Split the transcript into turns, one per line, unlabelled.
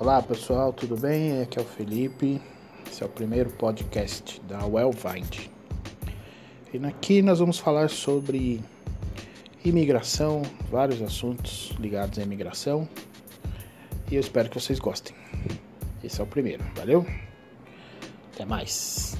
Olá pessoal, tudo bem? Aqui é o Felipe. Esse é o primeiro podcast da Wellvind. E aqui nós vamos falar sobre imigração, vários assuntos ligados à imigração. E eu espero que vocês gostem. Esse é o primeiro, valeu? Até mais.